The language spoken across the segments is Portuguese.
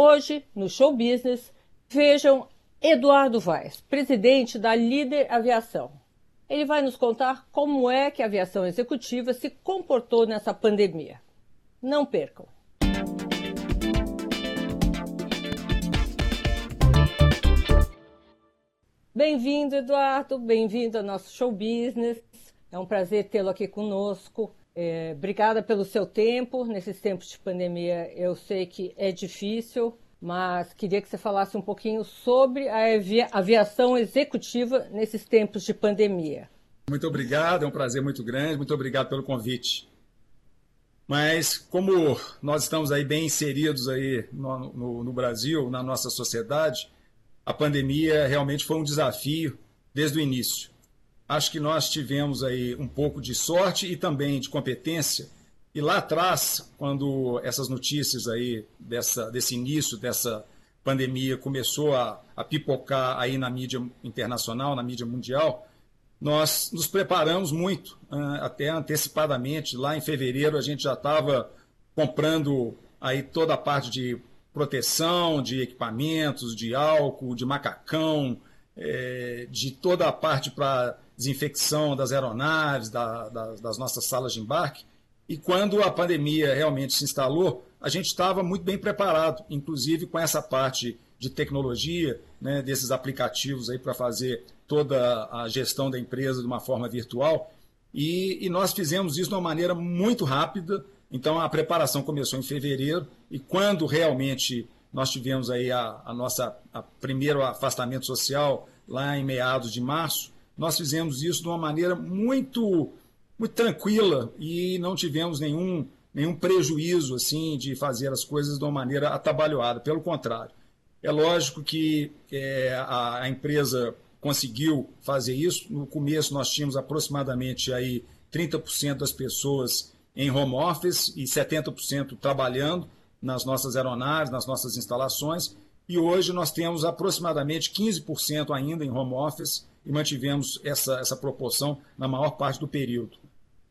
Hoje, no Show Business, vejam Eduardo Vaz, presidente da Líder Aviação. Ele vai nos contar como é que a aviação executiva se comportou nessa pandemia. Não percam! Bem-vindo, Eduardo, bem-vindo ao nosso show business. É um prazer tê-lo aqui conosco. É, obrigada pelo seu tempo. Nesses tempos de pandemia, eu sei que é difícil, mas queria que você falasse um pouquinho sobre a aviação executiva nesses tempos de pandemia. Muito obrigado, é um prazer muito grande. Muito obrigado pelo convite. Mas como nós estamos aí bem inseridos aí no, no, no Brasil, na nossa sociedade, a pandemia realmente foi um desafio desde o início. Acho que nós tivemos aí um pouco de sorte e também de competência. E lá atrás, quando essas notícias aí dessa, desse início dessa pandemia começou a, a pipocar aí na mídia internacional, na mídia mundial, nós nos preparamos muito, até antecipadamente. Lá em fevereiro a gente já estava comprando aí toda a parte de proteção, de equipamentos, de álcool, de macacão, é, de toda a parte para desinfecção das aeronaves, da, da, das nossas salas de embarque. E quando a pandemia realmente se instalou, a gente estava muito bem preparado, inclusive com essa parte de tecnologia, né, desses aplicativos aí para fazer toda a gestão da empresa de uma forma virtual. E, e, nós fizemos isso de uma maneira muito rápida. Então a preparação começou em fevereiro e quando realmente nós tivemos aí a, a nossa a primeiro afastamento social lá em meados de março, nós fizemos isso de uma maneira muito, muito tranquila e não tivemos nenhum, nenhum prejuízo assim de fazer as coisas de uma maneira atabalhoada. Pelo contrário, é lógico que é, a, a empresa conseguiu fazer isso. No começo nós tínhamos aproximadamente aí 30% das pessoas em home office e 70% trabalhando nas nossas aeronaves, nas nossas instalações. E hoje nós temos aproximadamente 15% ainda em home office e mantivemos essa, essa proporção na maior parte do período.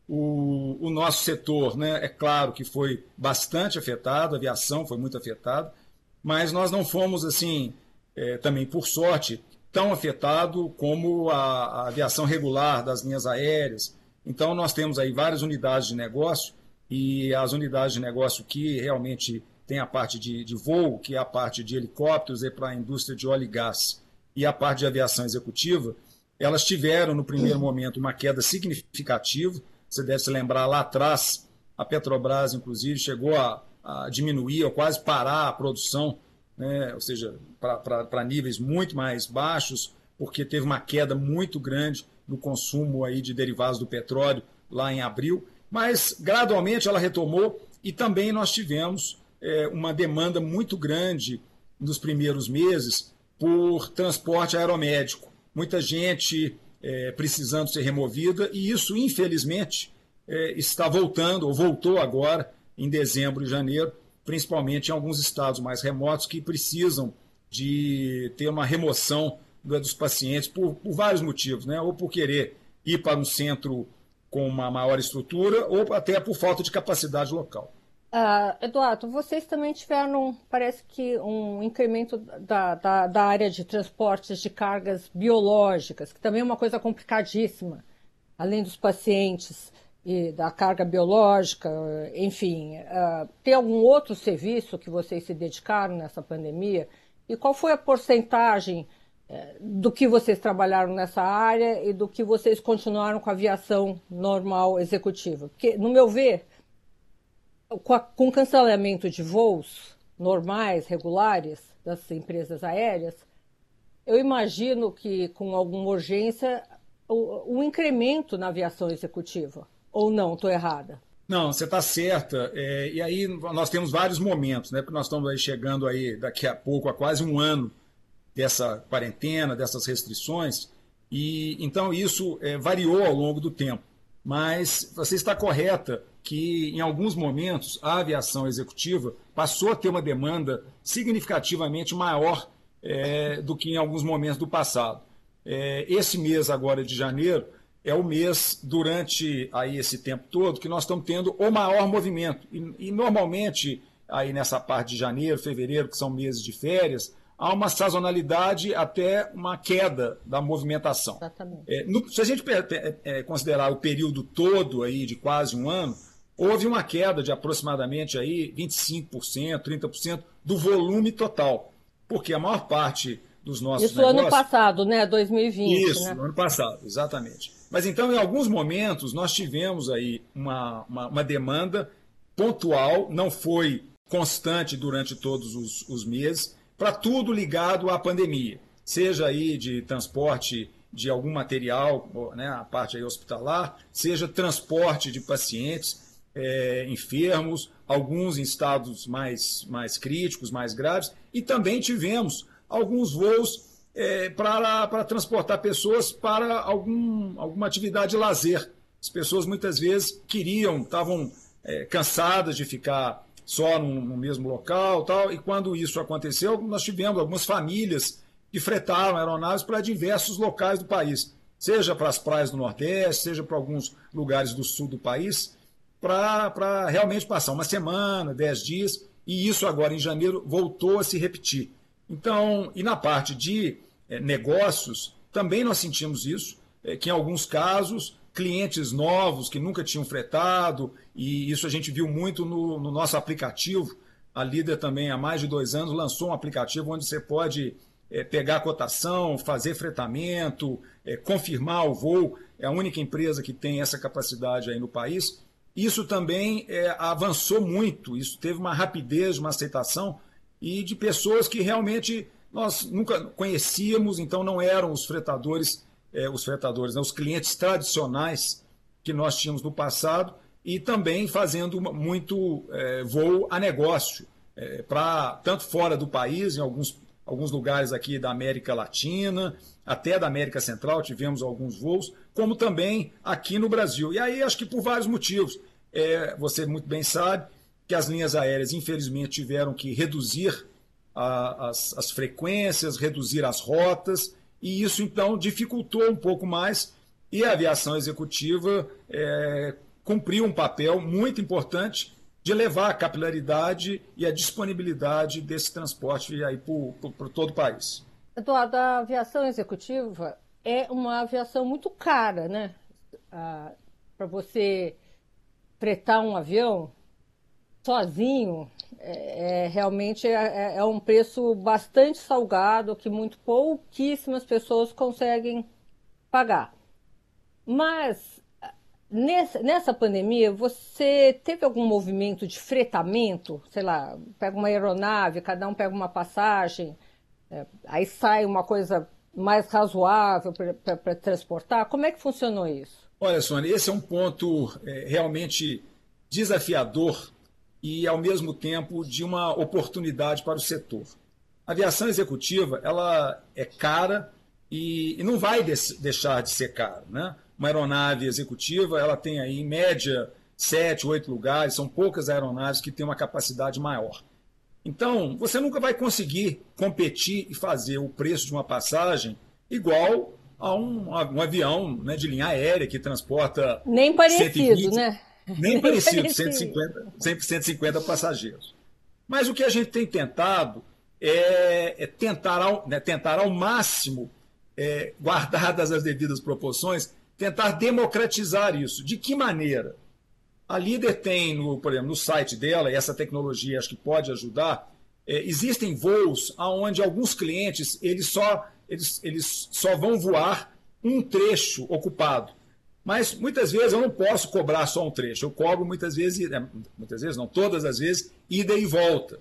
O, o nosso setor, né, é claro que foi bastante afetado, a aviação foi muito afetada, mas nós não fomos, assim, é, também por sorte, tão afetado como a, a, aviação regular das linhas aéreas. Então, nós temos aí várias unidades de negócio e as unidades de negócio que realmente tem a parte de, de voo, que é a parte de helicópteros e para a indústria de óleo e gás, e a parte de aviação executiva, elas tiveram no primeiro momento uma queda significativa. Você deve se lembrar lá atrás, a Petrobras, inclusive, chegou a, a diminuir ou quase parar a produção, né? ou seja, para níveis muito mais baixos, porque teve uma queda muito grande no consumo aí de derivados do petróleo lá em abril. Mas gradualmente ela retomou e também nós tivemos é, uma demanda muito grande nos primeiros meses por transporte aeromédico. Muita gente é, precisando ser removida, e isso, infelizmente, é, está voltando, ou voltou agora, em dezembro e janeiro, principalmente em alguns estados mais remotos que precisam de ter uma remoção dos pacientes por, por vários motivos, né? ou por querer ir para um centro com uma maior estrutura, ou até por falta de capacidade local. Uh, Eduardo, vocês também tiveram, parece que, um incremento da, da, da, área de transportes de cargas biológicas, que também é uma coisa complicadíssima, além dos pacientes e da carga biológica, enfim. Uh, tem algum outro serviço que vocês se dedicaram nessa pandemia? E qual foi a porcentagem uh, do que vocês trabalharam nessa área e do que vocês continuaram com a aviação normal executiva? Porque, no meu ver, com, a, com cancelamento de voos normais, regulares das empresas aéreas, eu imagino que com alguma urgência o, o incremento na aviação executiva. Ou não, estou errada? Não, você está certa. É, e aí nós temos vários momentos, né? Porque nós estamos aí chegando aí daqui a pouco a quase um ano dessa quarentena, dessas restrições. E então isso é, variou ao longo do tempo. Mas você está correta que, em alguns momentos, a aviação executiva passou a ter uma demanda significativamente maior é, do que em alguns momentos do passado. É, esse mês agora de janeiro é o mês, durante aí esse tempo todo, que nós estamos tendo o maior movimento. E, e normalmente, aí nessa parte de janeiro, fevereiro, que são meses de férias, há uma sazonalidade até uma queda da movimentação. É, no, se a gente é, considerar o período todo aí de quase um ano, houve uma queda de aproximadamente aí 25%, 30% do volume total, porque a maior parte dos nossos Isso negócios... ano passado, né? 2020. Isso, né? ano passado, exatamente. Mas então, em alguns momentos, nós tivemos aí uma, uma, uma demanda pontual, não foi constante durante todos os, os meses, para tudo ligado à pandemia, seja aí de transporte de algum material, né, a parte hospitalar, seja transporte de pacientes é, enfermos, alguns em estados mais, mais críticos, mais graves, e também tivemos alguns voos é, para transportar pessoas para algum, alguma atividade de lazer. As pessoas muitas vezes queriam, estavam é, cansadas de ficar só no, mesmo local tal, e quando isso aconteceu, nós tivemos algumas famílias que fretaram aeronaves para diversos locais do país, seja para as praias do Nordeste, seja para alguns lugares do sul do país, para realmente passar uma semana, dez dias, e isso agora em janeiro voltou a se repetir. Então, e na parte de é, negócios, também nós sentimos isso, é, que em alguns casos, clientes novos que nunca tinham fretado, e isso a gente viu muito no, no nosso aplicativo. A Líder também, há mais de dois anos, lançou um aplicativo onde você pode é, pegar a cotação, fazer fretamento, é, confirmar o voo. É a única empresa que tem essa capacidade aí no país. Isso também é, avançou muito, isso teve uma rapidez, uma aceitação, e de pessoas que realmente nós nunca conhecíamos, então não eram os fretadores, é, os fretadores, né, os clientes tradicionais que nós tínhamos no passado, e também fazendo muito é, voo a negócio, é, para tanto fora do país, em alguns, alguns lugares aqui da América Latina, até da América Central, tivemos alguns voos, como também aqui no Brasil. E aí acho que por vários motivos. É, você muito bem sabe, que as linhas aéreas, infelizmente, tiveram que reduzir a, as, as frequências, reduzir as rotas, e isso então dificultou um pouco mais. E a aviação executiva é, cumpriu um papel muito importante de levar a capilaridade e a disponibilidade desse transporte aí para todo o país. Eduardo, a aviação executiva é uma aviação muito cara, né? Ah, para você fretar um avião, sozinho, é, é realmente é, é, é, um preço bastante salgado que muito pouquíssimas pessoas conseguem pagar. Mas nessa, nessa pandemia, você teve algum movimento de fretamento? Sei lá, pega uma aeronave, cada um pega uma passagem, é, aí sai uma coisa mais razoável para transportar? Como é que funcionou isso? Olha, Sônia, esse é um ponto é, realmente desafiador e, ao mesmo tempo, de uma oportunidade para o setor. A aviação executiva ela é cara e, e não vai deixar de ser cara. Né? Uma aeronave executiva ela tem aí, em média, sete, oito lugares, são poucas aeronaves que têm uma capacidade maior. Então, você nunca vai conseguir competir e fazer o preço de uma passagem igual a um, a um avião né, de linha aérea que transporta. Nem parecido, 120, né? Nem parecido, 150, 150 passageiros. Mas o que a gente tem tentado é, é tentar, ao, né, tentar ao máximo, é, guardadas as devidas proporções, tentar democratizar isso. De que maneira? A líder tem, no, por exemplo, no site dela, e essa tecnologia acho que pode ajudar, é, existem voos onde alguns clientes eles só, eles, eles só vão voar um trecho ocupado. Mas muitas vezes eu não posso cobrar só um trecho. Eu cobro muitas vezes, é, muitas vezes não, todas as vezes, ida e volta.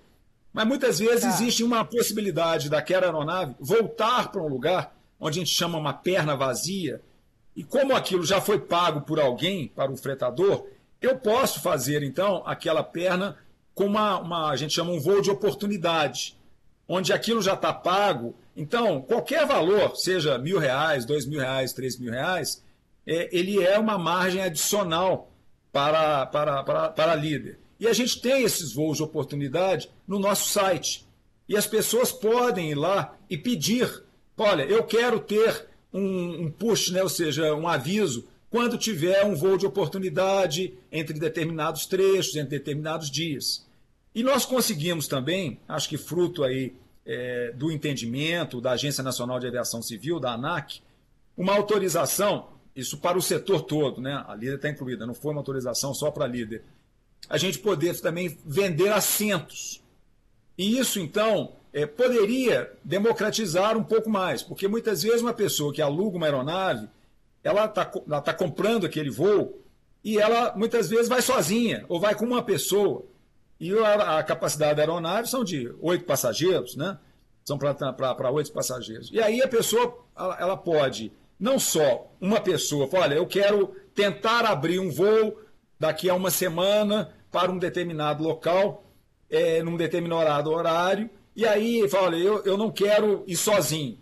Mas muitas vezes tá. existe uma possibilidade daquela aeronave voltar para um lugar onde a gente chama uma perna vazia, e como aquilo já foi pago por alguém, para o fretador, eu posso fazer então aquela perna com uma, uma a gente chama um voo de oportunidade, onde aquilo já está pago. Então, qualquer valor, seja mil reais, dois mil reais, três mil reais, é, ele é uma margem adicional para, para, para, para a líder. E a gente tem esses voos de oportunidade no nosso site. E as pessoas podem ir lá e pedir: olha, eu quero ter um, um push, né, ou seja, um aviso, quando tiver um voo de oportunidade entre determinados trechos, entre determinados dias. E nós conseguimos também, acho que fruto aí é, do entendimento da Agência Nacional de Aviação Civil, da ANAC, uma autorização, isso para o setor todo, né? A líder está incluída, não foi uma autorização só para a líder. A gente poder também vender assentos. E isso, então, é, poderia democratizar um pouco mais, porque muitas vezes uma pessoa que aluga uma aeronave, ela está tá comprando aquele voo e ela muitas vezes vai sozinha ou vai com uma pessoa. E a, a capacidade da aeronave são de oito passageiros, né? São para oito passageiros. E aí a pessoa ela, ela pode, não só uma pessoa, fala, olha, eu quero tentar abrir um voo daqui a uma semana para um determinado local, é, num determinado horário, e aí fala, olha, eu, eu não quero ir sozinho.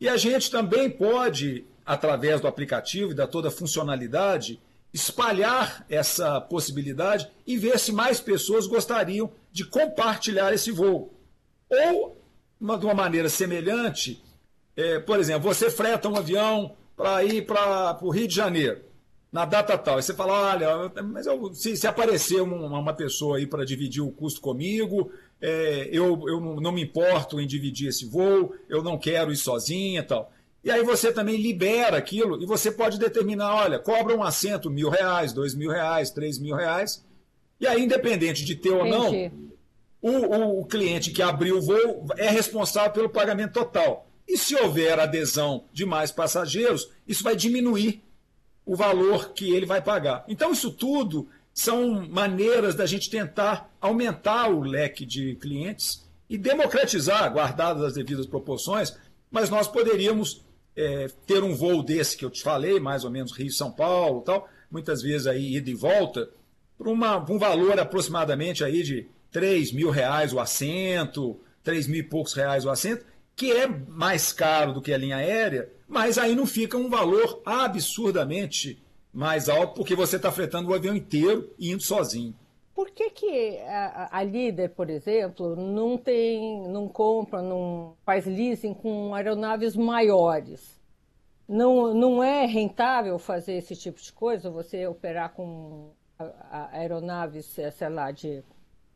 E a gente também pode, através do aplicativo e da toda a funcionalidade, espalhar essa possibilidade e ver se mais pessoas gostariam de compartilhar esse voo. Ou, de uma maneira semelhante, é, por exemplo, você freta um avião para ir para o Rio de Janeiro, na data tal. E você fala, olha, mas eu, se, se aparecer uma, uma pessoa aí para dividir o custo comigo, é, eu, eu não me importo em dividir esse voo, eu não quero ir sozinha e tal. E aí você também libera aquilo e você pode determinar, olha, cobra um assento mil reais, dois mil reais, três mil reais. E aí, independente de ter ou não, o, o, o, cliente que abriu o voo é responsável pelo pagamento total. E se houver adesão de mais passageiros, isso vai diminuir o valor que ele vai pagar. Então, isso tudo são maneiras da gente tentar aumentar o leque de clientes e democratizar, guardadas as devidas proporções, mas nós poderíamos é, ter um voo desse que eu te falei, mais ou menos Rio-São Paulo tal, muitas vezes aí ida e volta, por, uma, um valor aproximadamente aí de 3 mil reais o assento, 3 mil e poucos reais o assento, que é mais caro do que a linha aérea, mas aí não fica um valor absurdamente mais alto, porque você está fretando o avião inteiro e indo sozinho. Por que, que a, a, líder, por exemplo, não tem, não compra, não faz leasing com aeronaves maiores? Não, não é rentável fazer esse tipo de coisa? Você operar com aeronaves, sei lá, de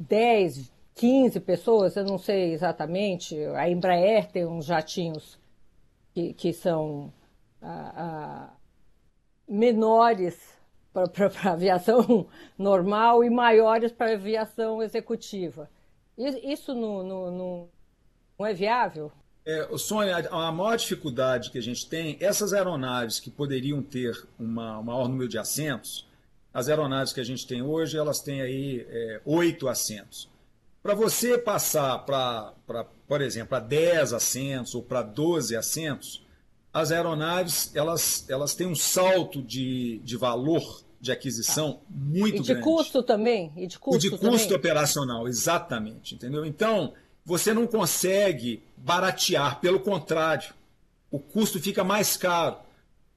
10, 15 pessoas, eu não sei exatamente. A Embraer tem uns jatinhos que, que são menores para aviação normal e maiores para aviação executiva. Isso não, não, não, não é viável? É, Sônia, a maior dificuldade que a gente tem, essas aeronaves que poderiam ter uma, um maior número de assentos, as aeronaves que a gente tem hoje, elas têm aí é, oito assentos. Para você passar para, por exemplo, para 10 assentos ou para 12 assentos, as aeronaves elas, elas têm um salto de, de valor de aquisição muito grande. E de grande. custo também? E de custo, e de custo operacional, exatamente. Entendeu? Então, você não consegue baratear, pelo contrário, o custo fica mais caro.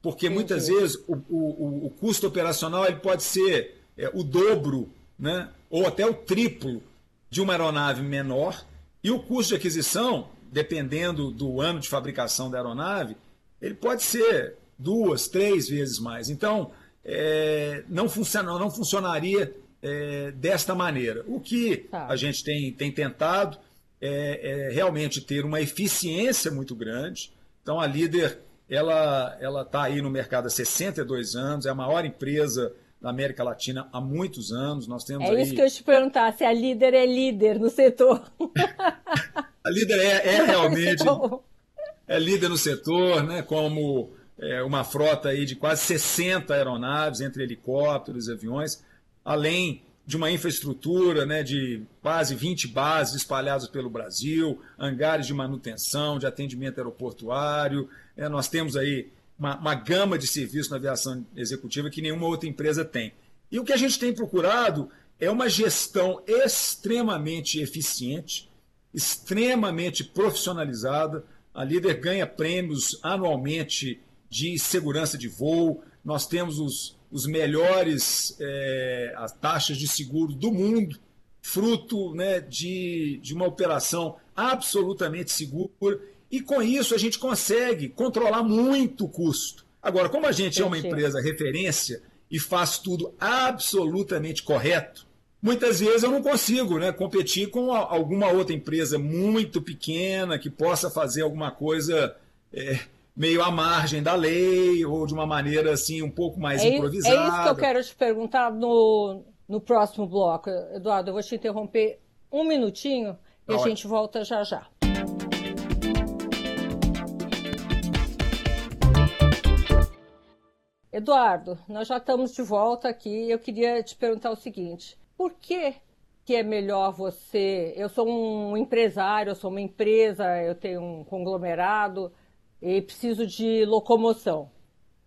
Porque Entendi. muitas vezes o, o, o, custo operacional ele pode ser é, o dobro, né? ou até o triplo de uma aeronave menor, e o custo de aquisição, dependendo do ano de fabricação da aeronave, ele pode ser duas, três vezes mais. Então, é, não, funciona, não funcionaria é, desta maneira. O que tá. a gente tem, tem tentado é, é, realmente ter uma eficiência muito grande. Então, a líder ela ela está aí no mercado há 62 anos, é a maior empresa da América Latina há muitos anos. Nós temos é aí... isso que eu te perguntar, se a líder é líder no setor. a líder é, é realmente é líder no setor, né? Como é, uma frota aí de quase 60 aeronaves, entre helicópteros e aviões, além de uma infraestrutura né, de quase 20 bases espalhadas pelo Brasil, hangares de manutenção, de atendimento aeroportuário. É, nós temos aí uma, uma gama de serviços na aviação executiva que nenhuma outra empresa tem. E o que a gente tem procurado é uma gestão extremamente eficiente, extremamente profissionalizada. A líder ganha prêmios anualmente de segurança de voo, nós temos os, os melhores é, as taxas de seguro do mundo, fruto né, de, de uma operação absolutamente segura, e com isso a gente consegue controlar muito o custo. Agora, como a gente é uma empresa referência e faz tudo absolutamente correto, muitas vezes eu não consigo né, competir com alguma outra empresa muito pequena que possa fazer alguma coisa é, meio à margem da lei ou de uma maneira assim um pouco mais é, improvisada. É isso que eu quero te perguntar no, no próximo bloco. Eduardo, eu vou te interromper um minutinho e a gente volta já já. Eduardo, nós já estamos de volta aqui. Eu queria te perguntar o seguinte: por que, que é melhor você? Eu sou um empresário, eu sou uma empresa, eu tenho um conglomerado e preciso de locomoção.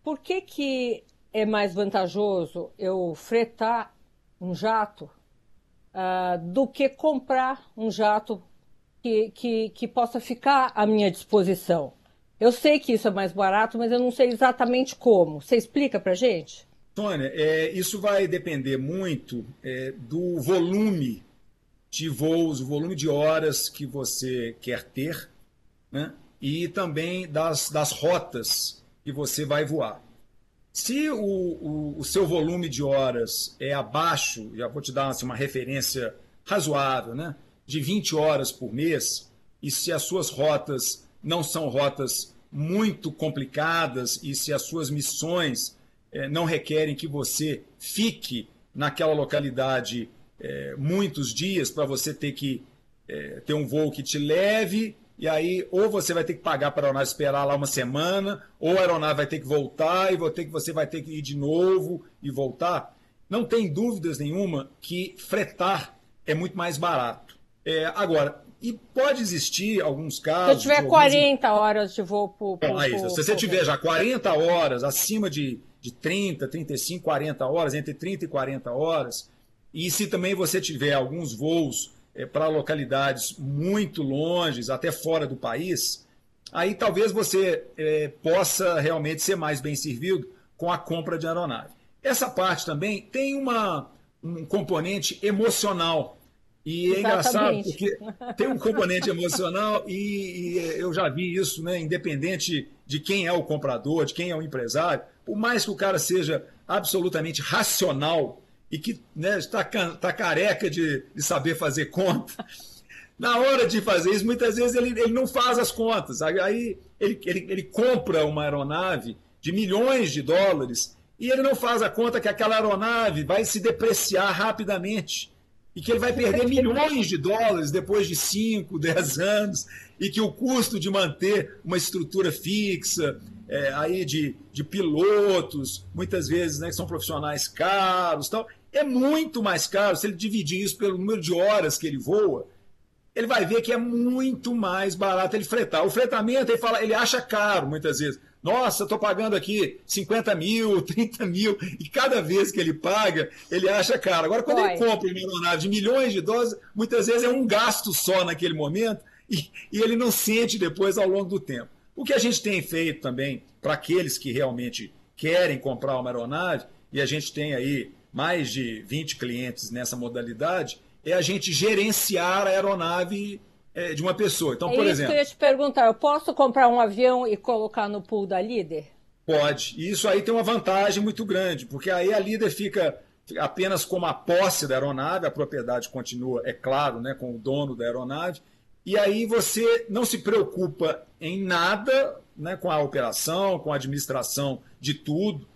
Por que, que é mais vantajoso eu fretar um jato uh, do que comprar um jato que, que, que possa ficar à minha disposição? Eu sei que isso é mais barato, mas eu não sei exatamente como. Você explica para gente? Tônia, é, isso vai depender muito é, do volume de voos, o volume de horas que você quer ter, né? e também das, das rotas que você vai voar. Se o, o, o, seu volume de horas é abaixo, já vou te dar assim, uma referência razoável, né? de 20 horas por mês, e se as suas rotas não são rotas muito complicadas e se as suas missões eh, não requerem que você fique naquela localidade eh, muitos dias para você ter que eh, ter um voo que te leve e aí ou você vai ter que pagar para a aeronave esperar lá uma semana, ou a aeronave vai ter que voltar e ter que, você vai ter que ir de novo e voltar. Não tem dúvidas nenhuma que fretar é muito mais barato. É, agora, e pode existir alguns casos. Se eu tiver 40 horas de voo por. por, por, por se você tiver já 40 horas, acima de, de 30, 35, 40 horas, entre 30 e 40 horas, e se também você tiver alguns voos é, para localidades muito longes, até fora do país, aí talvez você é, possa realmente ser mais bem servido com a compra de aeronave. Essa parte também tem uma, um componente emocional. E é engraçado porque tem um componente emocional e, e, eu já vi isso, né, independente de quem é o comprador, de quem é o empresário, por mais que o cara seja absolutamente racional e que né, está tá careca de, de saber fazer conta, na hora de fazer isso, muitas vezes ele, ele não faz as contas. Aí ele, ele, ele compra uma aeronave de milhões de dólares e ele não faz a conta que aquela aeronave vai se depreciar rapidamente e que ele vai perder milhões de dólares depois de 5, 10 anos e que o custo de manter uma estrutura fixa, é, aí de, de pilotos, muitas vezes né, que são profissionais caros, tal, é muito mais caro. Se ele dividir isso pelo número de horas que ele voa, ele vai ver que é muito mais barato ele fretar. O fretamento, ele, fala, ele acha caro muitas vezes. Nossa, estou pagando aqui 50 mil, 30 mil, e cada vez que ele paga, ele acha caro. Agora, quando Oi. ele compra uma aeronave de milhões de dólares, muitas vezes é um gasto só naquele momento, e, e ele não sente depois ao longo do tempo. O que a gente tem feito também para aqueles que realmente querem comprar uma aeronave, e a gente tem aí mais de 20 clientes nessa modalidade, é a gente gerenciar a aeronave é, de uma pessoa. Então, é por isso exemplo. Que eu ia te perguntar, eu posso comprar um avião e colocar no pool da líder? Pode. E isso aí tem uma vantagem muito grande, porque aí a líder fica apenas como a posse da aeronave, a propriedade continua, é claro, né, com o dono da aeronave, e aí você não se preocupa em nada né, com a operação, com a administração de tudo.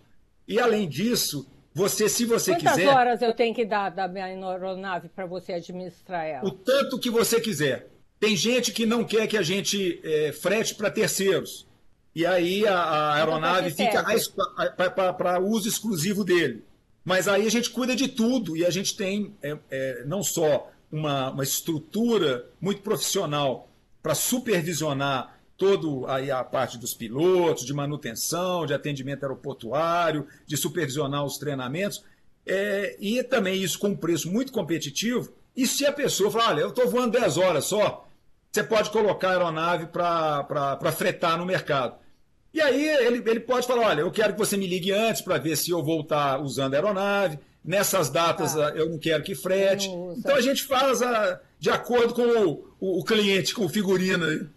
E além disso, você, se você Quantas quiser. Quantas horas eu tenho que dar da minha aeronave para você administrar ela? O tanto que você quiser. Tem gente que não quer que a gente é, frete para terceiros. E aí a, a aeronave fica para uso exclusivo dele. Mas aí a gente cuida de tudo e a gente tem é, é, não só uma, uma estrutura muito profissional para supervisionar todo aí a parte dos pilotos, de manutenção, de atendimento aeroportuário, de supervisionar os treinamentos, é, e também isso com um preço muito competitivo. E se a pessoa falar, olha, eu estou voando 10 horas só, você pode colocar a aeronave para fretar no mercado. E aí ele, ele pode falar, olha, eu quero que você me ligue antes para ver se eu vou estar usando a aeronave, nessas datas ah, eu não quero que frete. Então a gente faz a, de acordo com o, o, o cliente, com o figurino.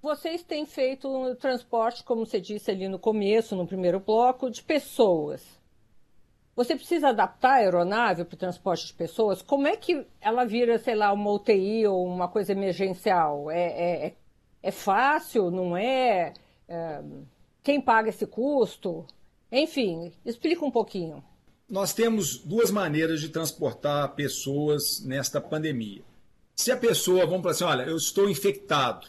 Vocês têm feito um transporte, como você disse ali no começo, no primeiro bloco, de pessoas. Você precisa adaptar a aeronave para o transporte de pessoas? Como é que ela vira, sei lá, uma UTI ou uma coisa emergencial? É, é, é, é fácil, não é? é? Quem paga esse custo? Enfim, explica um pouquinho. Nós temos duas maneiras de transportar pessoas nesta pandemia. Se a pessoa, vamos falar assim, olha, eu estou infectado,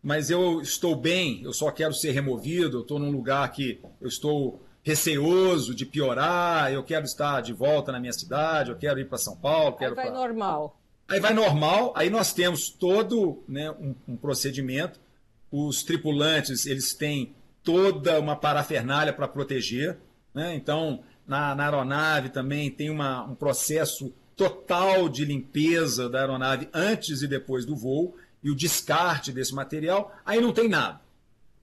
mas eu estou bem, eu só quero ser removido, eu estou num lugar que eu estou receoso de piorar, eu quero estar de volta na minha cidade, eu quero ir para São Paulo. Quero aí vai pra... normal. Aí vai normal, aí nós temos todo né, um, um, procedimento, os tripulantes eles têm toda uma parafernália para proteger, né? então na, na, aeronave também tem uma, um processo total de limpeza da aeronave antes e depois do voo e o descarte desse material, aí não tem nada.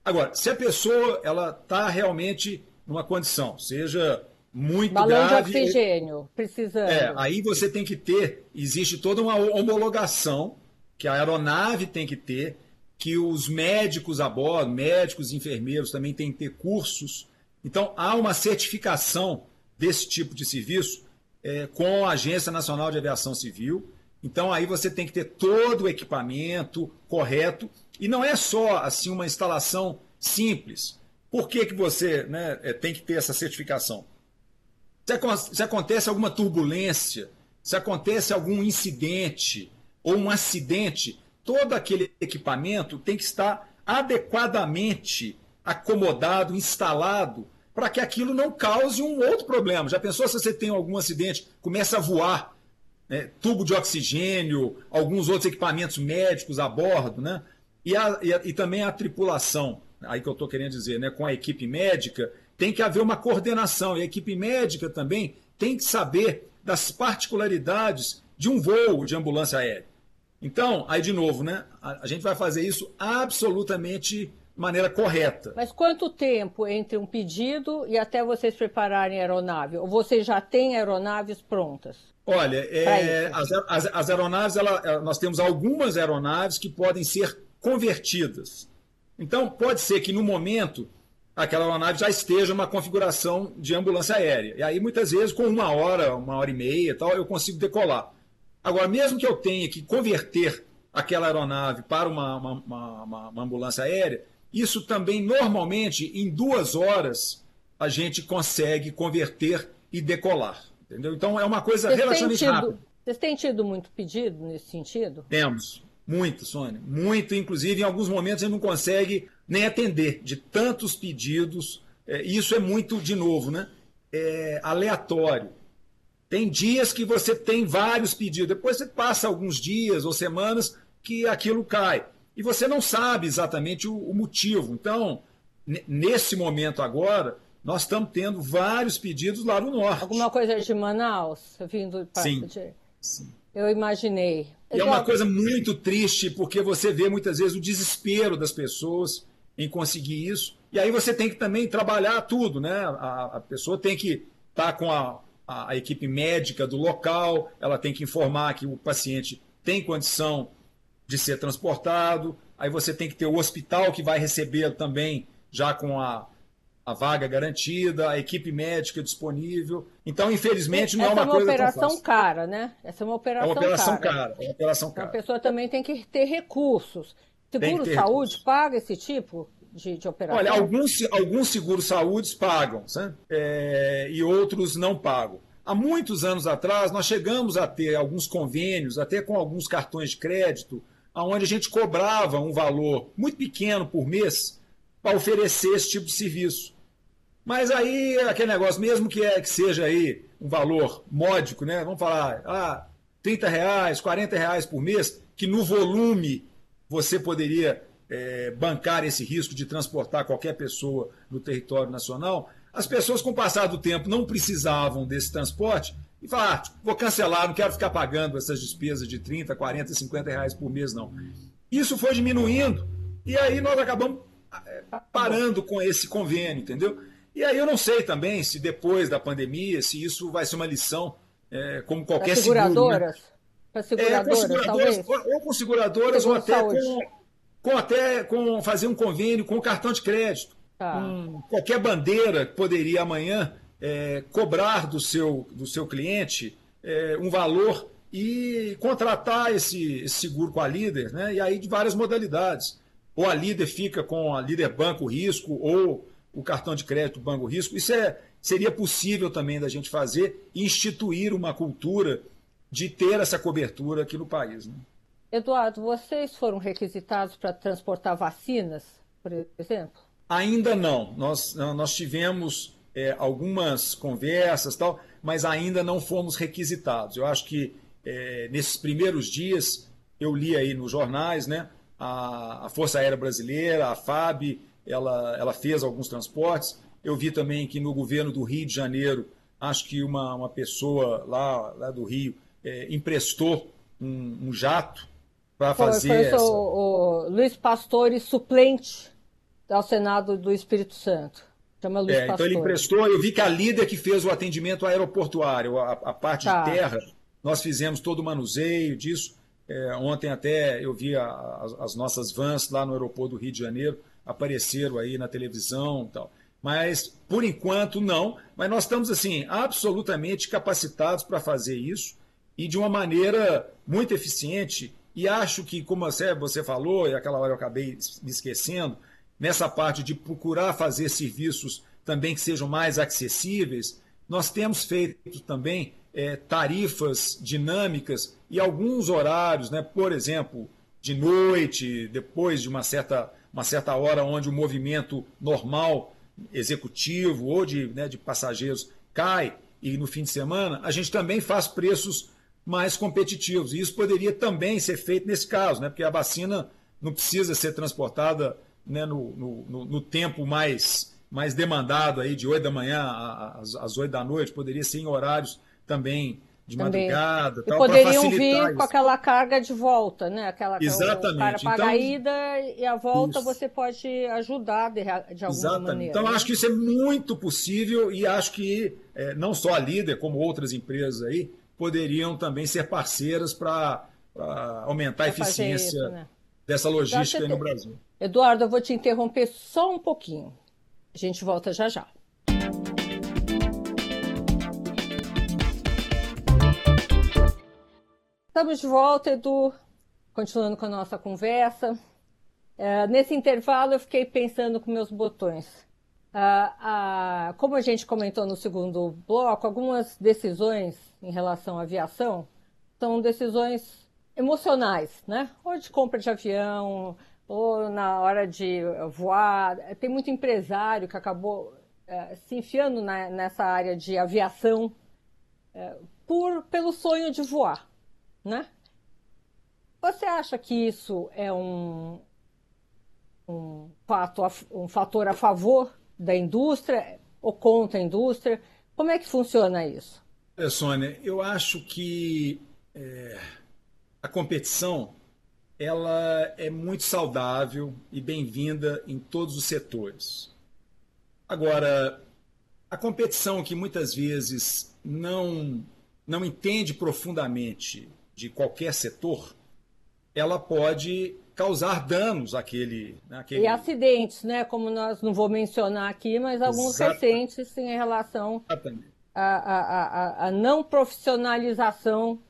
Agora, se a pessoa ela está realmente numa condição, seja muito Balão grave. de oxigênio, precisando. É, aí você tem que ter, existe toda uma homologação que a aeronave tem que ter, que os médicos a bordo, médicos e enfermeiros também têm que ter cursos. Então, há uma certificação desse tipo de serviço é, com a Agência Nacional de Aviação Civil. Então, aí você tem que ter todo o equipamento correto. E não é só assim uma instalação simples. Por que, que você né, é, tem que ter essa certificação? Se, se acontece alguma turbulência, se acontece algum incidente ou um acidente, todo aquele equipamento tem que estar adequadamente acomodado, instalado, para que aquilo não cause um outro problema. Já pensou se você tem algum acidente, começa a voar né, tubo de oxigênio, alguns outros equipamentos médicos a bordo, né? E, a, e, a, e também a tripulação aí que eu estou querendo dizer, né, com a equipe médica, tem que haver uma coordenação. E a equipe médica também tem que saber das particularidades de um voo de ambulância aérea. Então, aí de novo, né, a, gente vai fazer isso absolutamente de maneira correta. Mas quanto tempo entre um pedido e até vocês prepararem a aeronave? Ou vocês já têm aeronaves prontas? Olha, é, as, as, as, aeronaves, ela, nós temos algumas aeronaves que podem ser convertidas. Então, pode ser que no momento aquela aeronave já esteja uma configuração de ambulância aérea. E aí, muitas vezes, com uma hora, uma hora e meia tal, eu consigo decolar. Agora, mesmo que eu tenha que converter aquela aeronave para uma, uma, uma, uma ambulância aérea, isso também, normalmente, em duas horas, a gente consegue converter e decolar. Entendeu? Então, é uma coisa Vocês relativamente rápida. Vocês têm tido muito pedido nesse sentido? Temos. Muito, Sônia. Muito, inclusive, em alguns momentos a gente não consegue nem atender de tantos pedidos. É, isso é muito, de novo, né? É aleatório. Tem dias que você tem vários pedidos, depois você passa alguns dias ou semanas que aquilo cai. E você não sabe exatamente o, o motivo. Então, nesse momento agora, nós estamos tendo vários pedidos lá no norte. Alguma coisa de Manaus vindo para Sim. Sim. Eu imaginei. E é uma coisa muito triste, porque você vê muitas vezes o desespero das pessoas em conseguir isso. E aí você tem que também trabalhar tudo, né? A, a pessoa tem que estar tá com a, a, a, equipe médica do local, ela tem que informar que o paciente tem condição de ser transportado. Aí você tem que ter o hospital que vai receber também, já com a, a vaga garantida, a equipe médica disponível. Então, infelizmente, não Essa é uma, coisa Essa é uma operação cara, né? Essa é uma operação, é uma operação cara. cara. É uma operação então, cara. a pessoa também tem que ter recursos. Seguro ter Saúde recursos. paga esse tipo de, de, operação? Olha, alguns, alguns seguros saúde pagam, né? É, e outros não pagam. Há muitos anos atrás, nós chegamos a ter alguns convênios, até com alguns cartões de crédito, onde a gente cobrava um valor muito pequeno por mês para oferecer esse tipo de serviço. Mas aí, aquele negócio, mesmo que, é, que seja aí um valor módico, né? Vamos falar, ah, 30 reais, 40 reais por mês, que no volume você poderia é, bancar esse risco de transportar qualquer pessoa no território nacional, as pessoas, com o passar do tempo, não precisavam desse transporte e falaram, ah, vou cancelar, não quero ficar pagando essas despesas de 30, 40, 50 reais por mês, não. Isso foi diminuindo e aí nós acabamos parando com esse convênio, entendeu? E aí eu não sei também se depois da pandemia, se isso vai ser uma lição, é, como qualquer Para seguradoras? seguro. Né? Para seguradoras, é, com seguradoras ou, ou, com seguradoras, ou até com, com, até com fazer um convênio com cartão de crédito. Tá. Qualquer bandeira que poderia amanhã é, cobrar do seu, do seu cliente é, um valor e contratar esse, esse, seguro com a líder, né? e aí de várias modalidades. Ou a líder fica com a líder banco risco, ou o cartão de crédito banco risco. Isso é, seria possível também da gente fazer e instituir uma cultura de ter essa cobertura aqui no país. Né? Eduardo, vocês foram requisitados para transportar vacinas, por exemplo? Ainda não. Nós, nós tivemos é, algumas conversas, tal, mas ainda não fomos requisitados. Eu acho que é, nesses primeiros dias, eu li aí nos jornais, né, a, a, Força Aérea Brasileira, a FAB, ela, ela fez alguns transportes. Eu vi também que no governo do Rio de Janeiro, acho que uma, uma pessoa lá, lá do Rio é, emprestou um, um jato para fazer. Foi, foi essa... o, o Luiz Pastore, suplente ao Senado do Espírito Santo. Chama Luiz é, Então ele emprestou, eu vi que a líder que fez o atendimento aeroportuário, a, a parte tá. de terra, nós fizemos todo o manuseio disso. É, ontem até eu vi a, a, as nossas vans lá no aeroporto do Rio de Janeiro, apareceram aí na televisão e tal. Mas, por enquanto, não. Mas nós estamos, assim, absolutamente capacitados para fazer isso e de uma maneira muito eficiente. E acho que, como você, falou, e aquela hora eu acabei me esquecendo, nessa parte de procurar fazer serviços também que sejam mais acessíveis, nós temos feito também é, tarifas dinâmicas e alguns horários, né? por exemplo, de noite, depois de uma certa, uma certa hora onde o movimento normal executivo ou de, né, de passageiros cai e no fim de semana, a gente também faz preços mais competitivos. E isso poderia também ser feito nesse caso, né? porque a vacina não precisa ser transportada né, no, no, no, tempo mais, mais demandado, aí, de 8 da manhã às, às 8 da noite, poderia ser em horários também de também. madrugada. E tal, poderiam vir isso. com aquela carga de volta, né? Aquela, Exatamente. O cara paga então, a ida e a volta isso. você pode ajudar de, de alguma Exatamente. maneira. Então, né? acho que isso é muito possível e acho que é, não só a líder, como outras empresas aí, poderiam também ser parceiras para aumentar a eficiência isso, né? dessa logística no Brasil. Eduardo, eu vou te interromper só um pouquinho. A gente volta já já. Estamos de volta, Edu, continuando com a nossa conversa. É, nesse intervalo, eu fiquei pensando com meus botões. Ah, ah, como a gente comentou no segundo bloco, algumas decisões em relação à aviação são decisões emocionais, né? Ou de compra de avião, ou na hora de voar. Tem muito empresário que acabou é, se enfiando na, nessa área de aviação é, por, pelo sonho de voar, né? Você acha que isso é um, um, fato, um fator a favor da indústria ou contra a indústria? Como é que funciona isso? É, Sônia, eu acho que é, a competição ela é muito saudável e bem-vinda em todos os setores. Agora, a competição que muitas vezes não, não entende profundamente de qualquer setor, ela pode causar danos àquele, àquele... E acidentes, né? Como nós não vou mencionar aqui, mas alguns Exatamente. recentes em relação à, à, à, não profissionalização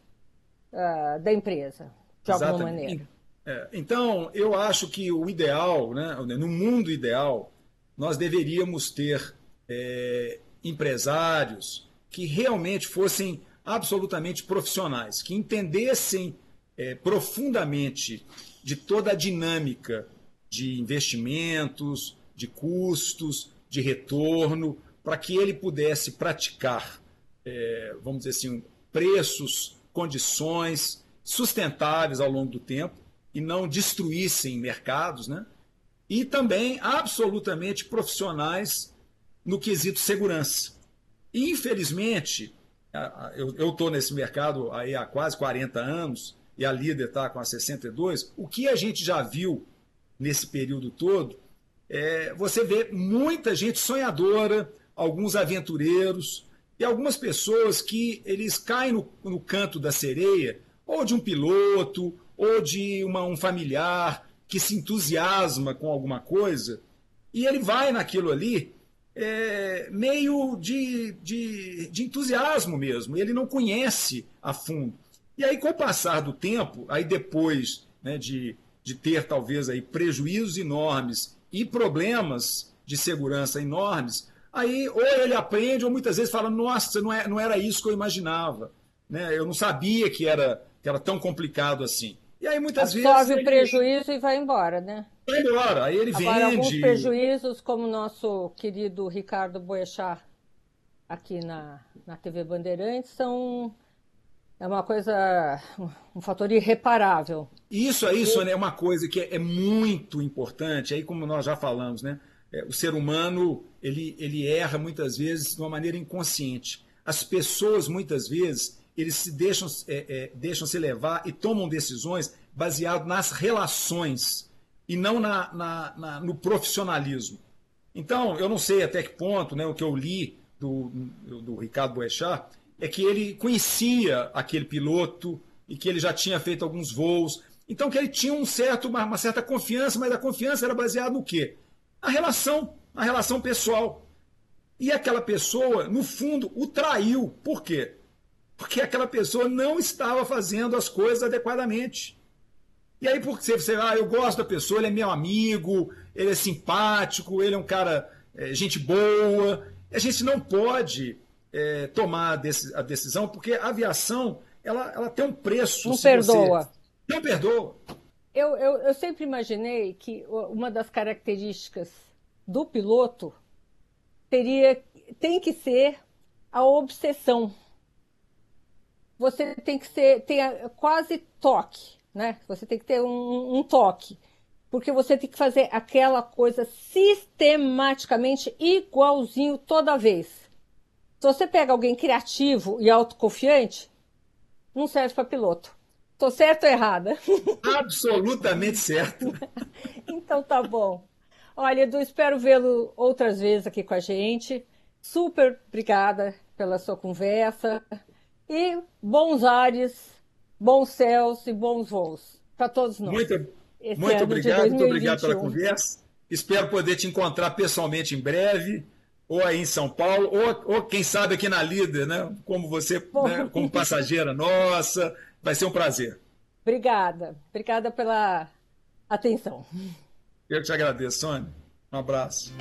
uh, da empresa, de Exatamente. alguma maneira. É, então, eu acho que o ideal, né, no mundo ideal, nós deveríamos ter é, empresários que realmente fossem absolutamente profissionais, que entendessem é, profundamente de toda a dinâmica de investimentos, de custos, de retorno, para que ele pudesse praticar, é, vamos dizer assim, preços, condições sustentáveis ao longo do tempo e não destruíssem mercados, né? e também absolutamente profissionais no quesito segurança. Infelizmente, eu estou nesse mercado aí há quase 40 anos e a líder está com a 62. O que a gente já viu nesse período todo é você vê muita gente sonhadora, alguns aventureiros e algumas pessoas que eles caem no, no canto da sereia, ou de um piloto, ou de uma, um familiar que se entusiasma com alguma coisa, e ele vai naquilo ali é, meio de, de, de entusiasmo mesmo. Ele não conhece a fundo. E aí, com o passar do tempo, aí depois né, de, de ter talvez aí prejuízos enormes e problemas de segurança enormes, aí ou ele aprende ou muitas vezes fala, nossa, não, é, não era isso que eu imaginava. Né? Eu não sabia que era, que era tão complicado assim. E aí muitas Absorve vezes. Absorve o prejuízo e vai embora, né? Vai embora. Aí ele Agora, vende. alguns prejuízos, como o nosso querido Ricardo Boechat aqui na, na TV Bandeirantes, são é uma coisa, um fator irreparável. Isso aí, Sônia, é uma coisa que é, é muito importante, aí como nós já falamos, né? É, o ser humano, ele, ele erra muitas vezes de uma maneira inconsciente. As pessoas, muitas vezes, eles se deixam, é, é, deixam se levar e tomam decisões baseado nas relações e não na, na, na, no profissionalismo. Então, eu não sei até que ponto, né, o que eu li do, do Ricardo Boechat, é que ele conhecia aquele piloto e que ele já tinha feito alguns voos. Então, que ele tinha um certo, uma, uma certa confiança, mas a confiança era baseada no quê? A relação, a relação pessoal. E aquela pessoa, no fundo, o traiu. Por quê? Porque aquela pessoa não estava fazendo as coisas adequadamente. E aí, porque você, você ah, eu gosto da pessoa, ele é meu amigo, ele é simpático, ele é um cara, é, gente boa. A gente não pode é, tomar a decisão, porque a aviação ela, ela tem um preço. Não perdoa. Você... Não perdoa. Eu, eu, eu sempre imaginei que uma das características do piloto teria, tem que ser a obsessão. Você tem que ser, tem quase toque né? Você tem que ter um, um toque, porque você tem que fazer aquela coisa sistematicamente igualzinho toda vez. Se você pega alguém criativo e autoconfiante, não serve para piloto. Tô certo ou errada? Absolutamente certo. então tá bom. Olha, Edu, espero vê-lo outras vezes aqui com a gente. Super obrigada pela sua conversa e bons ares bons céus e bons voos para todos nós. Muito, muito obrigado, muito obrigado pela conversa. Espero poder te encontrar pessoalmente em breve, ou aí em São Paulo, ou, ou quem sabe aqui na Líder, né? Como você, né? como passageira nossa. Vai ser um prazer. Obrigada. Obrigada pela atenção. Eu que te agradeço, Sônia. Um abraço.